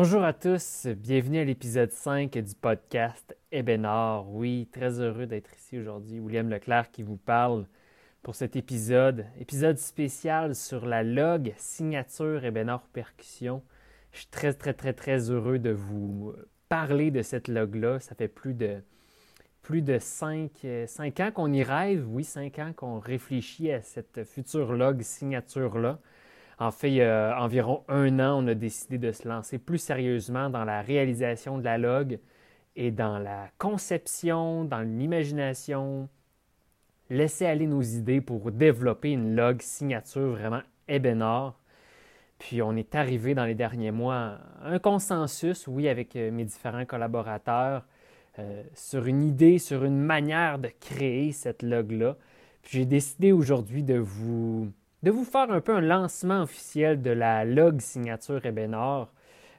Bonjour à tous, bienvenue à l'épisode 5 du podcast Ebénard. Oui, très heureux d'être ici aujourd'hui. William Leclerc qui vous parle pour cet épisode. Épisode spécial sur la log signature Ebénard Percussion. Je suis très, très, très, très heureux de vous parler de cette log-là. Ça fait plus de, plus de 5, ans qu'on y rêve. Oui, 5 ans qu'on réfléchit à cette future log signature-là. En fait, il y a environ un an, on a décidé de se lancer plus sérieusement dans la réalisation de la log et dans la conception, dans l'imagination, laisser aller nos idées pour développer une log signature vraiment ébénard. Puis on est arrivé dans les derniers mois à un consensus, oui, avec euh, mes différents collaborateurs, euh, sur une idée, sur une manière de créer cette log-là. Puis j'ai décidé aujourd'hui de vous de vous faire un peu un lancement officiel de la log signature Ebénor.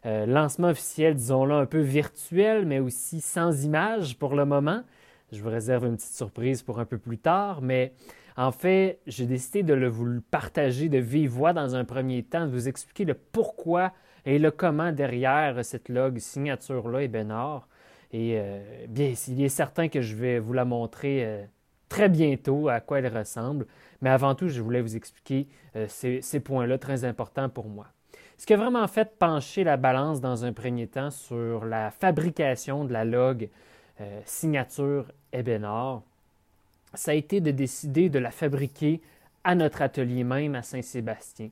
Euh, lancement officiel, disons-le, un peu virtuel, mais aussi sans image pour le moment. Je vous réserve une petite surprise pour un peu plus tard, mais en fait, j'ai décidé de le, vous partager de vive voix dans un premier temps, de vous expliquer le pourquoi et le comment derrière cette log signature-là Ebénor. Et euh, bien, il est certain que je vais vous la montrer euh, très bientôt à quoi elle ressemble. Mais avant tout, je voulais vous expliquer euh, ces, points-là très importants pour moi. Ce qui a vraiment fait pencher la balance dans un premier temps sur la fabrication de la log euh, signature Ebenor, ça a été de décider de la fabriquer à notre atelier même à Saint-Sébastien.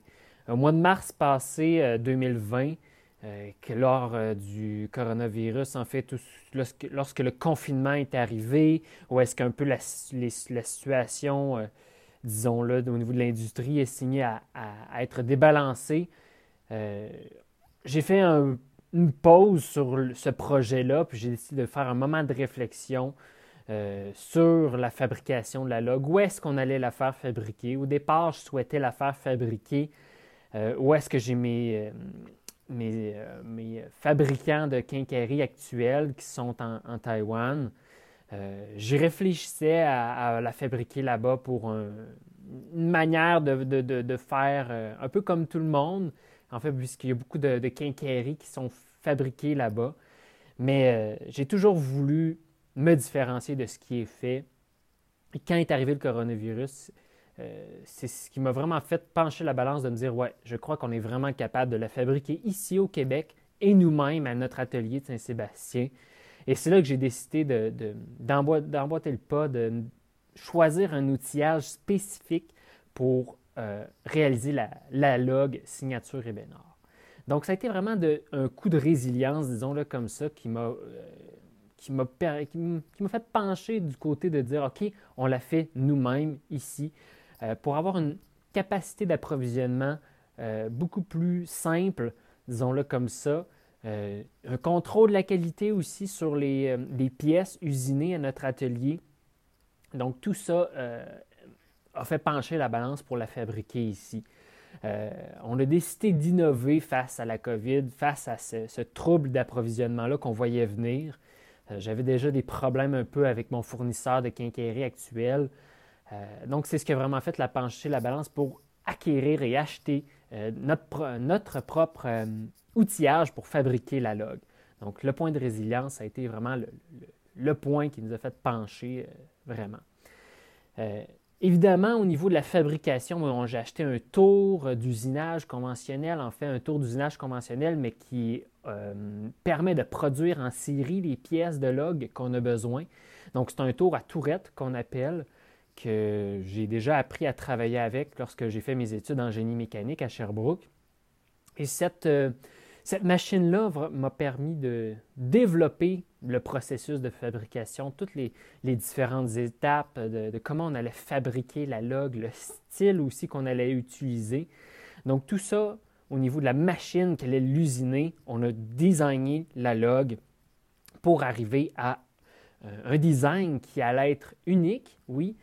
Au mois de mars passé 2020, euh, que lors du coronavirus, en fait, lorsque, le confinement est arrivé, ou est-ce qu'un peu la, situation disons-le, au niveau de l'industrie, est signé à, être débalancé. Euh, j'ai fait une pause sur ce projet-là, puis j'ai décidé de faire un moment de réflexion euh, sur la fabrication de la log. Où est-ce qu'on allait la faire fabriquer? Au départ, je souhaitais la faire fabriquer. Euh, où est-ce que j'ai mes, mes, fabricants de quincaillerie actuels qui sont en, en Taïwan? Euh, j'y réfléchissais à, la fabriquer là-bas pour une manière de, faire euh, un peu comme tout le monde, en fait, puisqu'il y a beaucoup de, quincailleries qui sont fabriquées là-bas. Mais euh, j'ai toujours voulu me différencier de ce qui est fait. Et quand est arrivé le coronavirus, c'est ce qui m'a vraiment fait pencher la balance de me dire, ouais, je crois qu'on est vraiment capable de la fabriquer ici au Québec et nous-mêmes à notre atelier de Saint-Sébastien. Et c'est là que j'ai décidé d'emboîter le pas, de choisir un outillage spécifique pour euh, réaliser la, log signature Ebenor. Donc, ça a été vraiment un coup de résilience, disons-le comme ça, qui m'a euh, fait pencher du côté de dire, OK, on l'a fait nous-mêmes ici, euh, pour avoir une capacité d'approvisionnement beaucoup plus simple, disons-le comme ça, euh, un contrôle de la qualité aussi sur les, euh, pièces usinées à notre atelier. Donc tout ça euh, a fait pencher la balance pour la fabriquer ici. on a décidé d'innover face à la COVID, face à ce, trouble d'approvisionnement-là qu'on voyait venir. J'avais déjà des problèmes un peu avec mon fournisseur de quincaillerie actuel. Donc c'est ce qui a vraiment fait la pencher la balance pour acquérir et acheter notre, notre propre outillage pour fabriquer la log. Donc, le point de résilience, a été vraiment le, point qui nous a fait pencher euh, vraiment. Euh, évidemment, au niveau de la fabrication, j'ai acheté un tour d'usinage conventionnel, en fait, un tour d'usinage conventionnel, mais qui euh, permet de produire en série les pièces de log qu'on a besoin. Donc, c'est un tour à tourette qu'on appelle, que j'ai déjà appris à travailler avec lorsque j'ai fait mes études en génie mécanique à Sherbrooke. Et cette, cette machine-là m'a permis de développer le processus de fabrication, toutes les, différentes étapes de, comment on allait fabriquer la log, le style aussi qu'on allait utiliser. Donc tout ça, au niveau de la machine qu'elle allait l'usiner, on a designé la log pour arriver à euh, un design qui allait être unique, oui,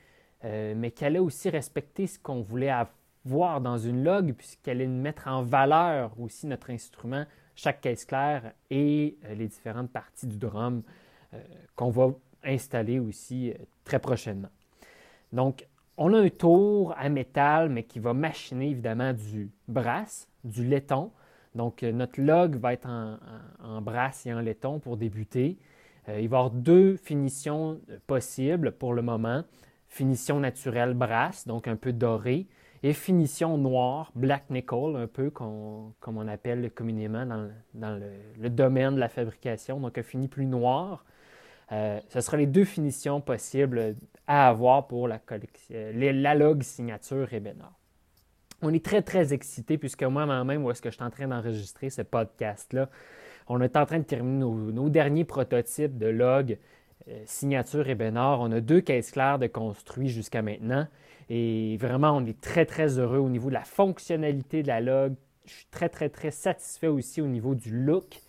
euh, mais qui allait aussi respecter ce qu'on voulait avoir voir dans une log, puisqu'elle allait mettre en valeur aussi notre instrument, chaque caisse claire et euh, les différentes parties du drum euh, qu'on va installer aussi très prochainement. Donc, on a un tour à métal, mais qui va machiner évidemment du brass, du laiton. Donc, notre log va être en, brasse et en laiton pour débuter. il va y avoir deux finitions possibles pour le moment. Finition naturelle brasse, donc un peu doré, et finition noire, black nickel, un peu comme on appelle communément dans, le, domaine de la fabrication, donc un fini plus noir. Euh, ce sera les deux finitions possibles à avoir pour la, la log signature Ebenor. On est très, très excités puisque moi-même, où est-ce que je suis en train d'enregistrer ce podcast-là, on est en train de terminer nos, derniers prototypes de log euh, signature Ebenor. On a deux caisses claires de construits jusqu'à maintenant. Et vraiment, on est très, très heureux au niveau de la fonctionnalité de la log. Je suis très, très, très satisfait aussi au niveau du look.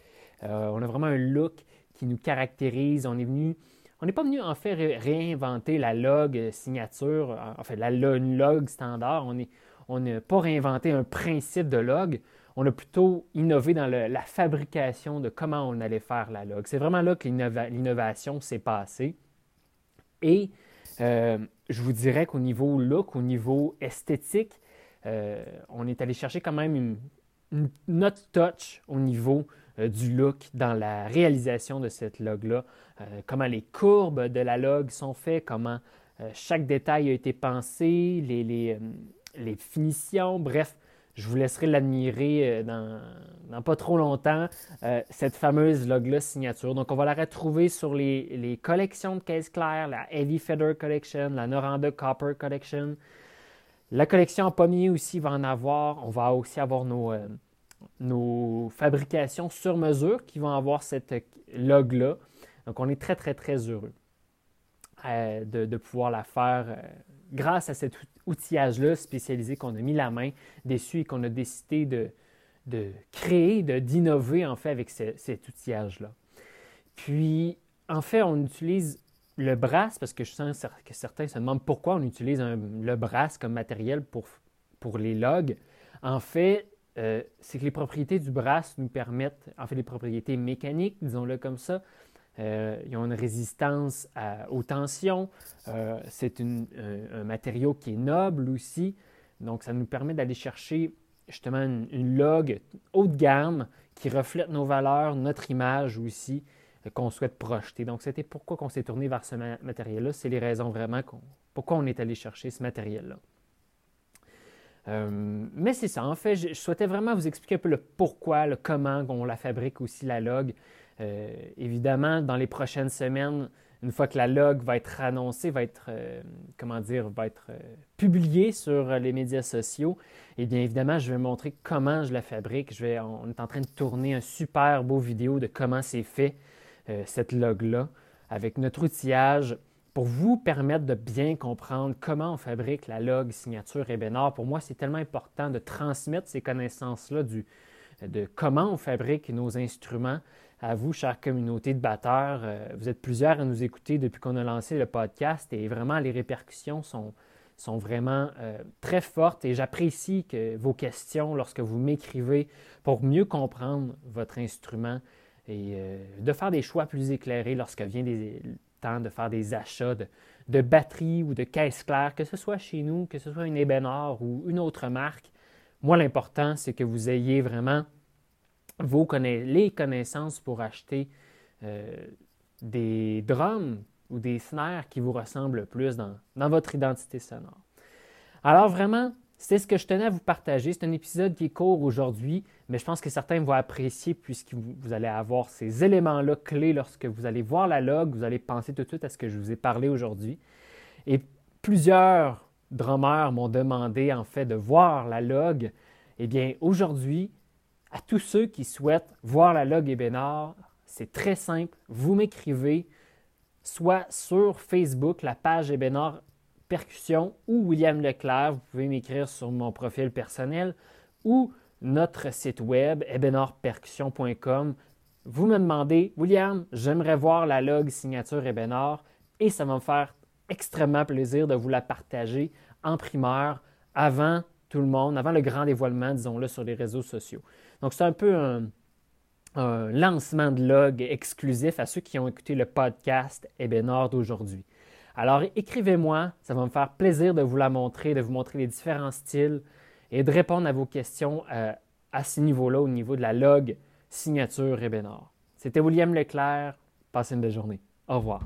Euh, on a vraiment un look qui nous caractérise. On est venu, on n'est pas venu en fait réinventer la log signature, en fait la log standard. On n'a pas réinventé un principe de log. On a plutôt innové dans la fabrication de comment on allait faire la log. C'est vraiment là que l'innovation s'est passée. Et euh, je vous dirais qu'au niveau look, au niveau esthétique, euh, on est allé chercher quand même une, touch au niveau euh, du look dans la réalisation de cette log-là. comment les courbes de la log sont faites, comment chaque détail a été pensé, les finitions, bref, je vous laisserai l'admirer euh, dans, pas trop longtemps, euh, cette fameuse log-là signature. Donc, on va la retrouver sur les, collections de caisse claire, la Heavy Feather Collection, la Noranda Copper Collection. La collection en pommier aussi va en avoir. On va aussi avoir nos, euh, nos fabrications sur mesure qui vont avoir cette log-là. Donc, on est très, très, très heureux de, de, pouvoir la faire grâce à cet outillage-là spécialisé qu'on a mis la main dessus et qu'on a décidé de, créer, d'innover en fait avec cet outillage-là. Puis, en fait, on utilise le brass parce que je sens que certains se demandent pourquoi on utilise le brass comme matériel pour, pour les logs. En fait, euh, c'est que les propriétés du brass nous permettent, en fait, les propriétés mécaniques, disons-le comme ça, euh, ils ont une résistance aux tensions. Euh, c'est un matériau qui est noble aussi. Donc, ça nous permet d'aller chercher justement une, log haut de gamme qui reflète nos valeurs, notre image aussi euh, qu'on souhaite projeter. Donc, c'était pourquoi on s'est tourné vers ce matériel-là. C'est les raisons vraiment pourquoi on est allé chercher ce matériel-là. Mais c'est ça. En fait, je, souhaitais vraiment vous expliquer un peu le pourquoi, le comment on la fabrique aussi, la log. Euh, évidemment, dans les prochaines semaines, une fois que la log va être annoncée, va être, euh, comment dire, va être euh, publiée sur les médias sociaux, eh bien évidemment, je vais montrer comment je la fabrique. Je vais, on est en train de tourner un super beau vidéo de comment c'est fait, cette log-là, avec notre outillage pour vous permettre de bien comprendre comment on fabrique la log signature Ebenor. Pour moi, c'est tellement important de transmettre ces connaissances-là de comment on fabrique nos instruments à vous, chère communauté de batteurs. Euh, vous êtes plusieurs à nous écouter depuis qu'on a lancé le podcast et vraiment les répercussions sont, sont vraiment euh, très fortes et j'apprécie que vos questions lorsque vous m'écrivez pour mieux comprendre votre instrument et euh, de faire des choix plus éclairés lorsque vient le temps de faire des achats de, batteries ou de caisses claires, que ce soit chez nous, que ce soit une Ebenor ou une autre marque. Moi, l'important, c'est que vous ayez vraiment vos les connaissances pour acheter euh, des drums ou des snares qui vous ressemblent le plus dans, votre identité sonore. Alors vraiment, c'est ce que je tenais à vous partager. C'est un épisode qui est court aujourd'hui, mais je pense que certains vont apprécier puisque vous, allez avoir ces éléments-là clés lorsque vous allez voir la log. Vous allez penser tout de suite à ce que je vous ai parlé aujourd'hui. Et plusieurs drummers m'ont demandé en fait de voir la log. Eh bien, aujourd'hui, à tous ceux qui souhaitent voir la log Ebenard, c'est très simple. Vous m'écrivez soit sur Facebook, la page Ebenard Percussion ou William Leclerc. Vous pouvez m'écrire sur mon profil personnel ou notre site web ebenardpercussion.com. Vous me demandez, William, j'aimerais voir la log signature Ebenard et ça va me faire extrêmement plaisir de vous la partager en primeur avant tout le monde, avant le grand dévoilement, disons-le, sur les réseaux sociaux. Donc, c'est un peu un, lancement de log exclusif à ceux qui ont écouté le podcast Ebenord d'aujourd'hui. Alors, écrivez-moi, ça va me faire plaisir de vous la montrer, de vous montrer les différents styles et de répondre à vos questions euh, à ce niveau-là, au niveau de la log signature Ebenor. C'était William Leclerc. Passez une belle journée. Au revoir.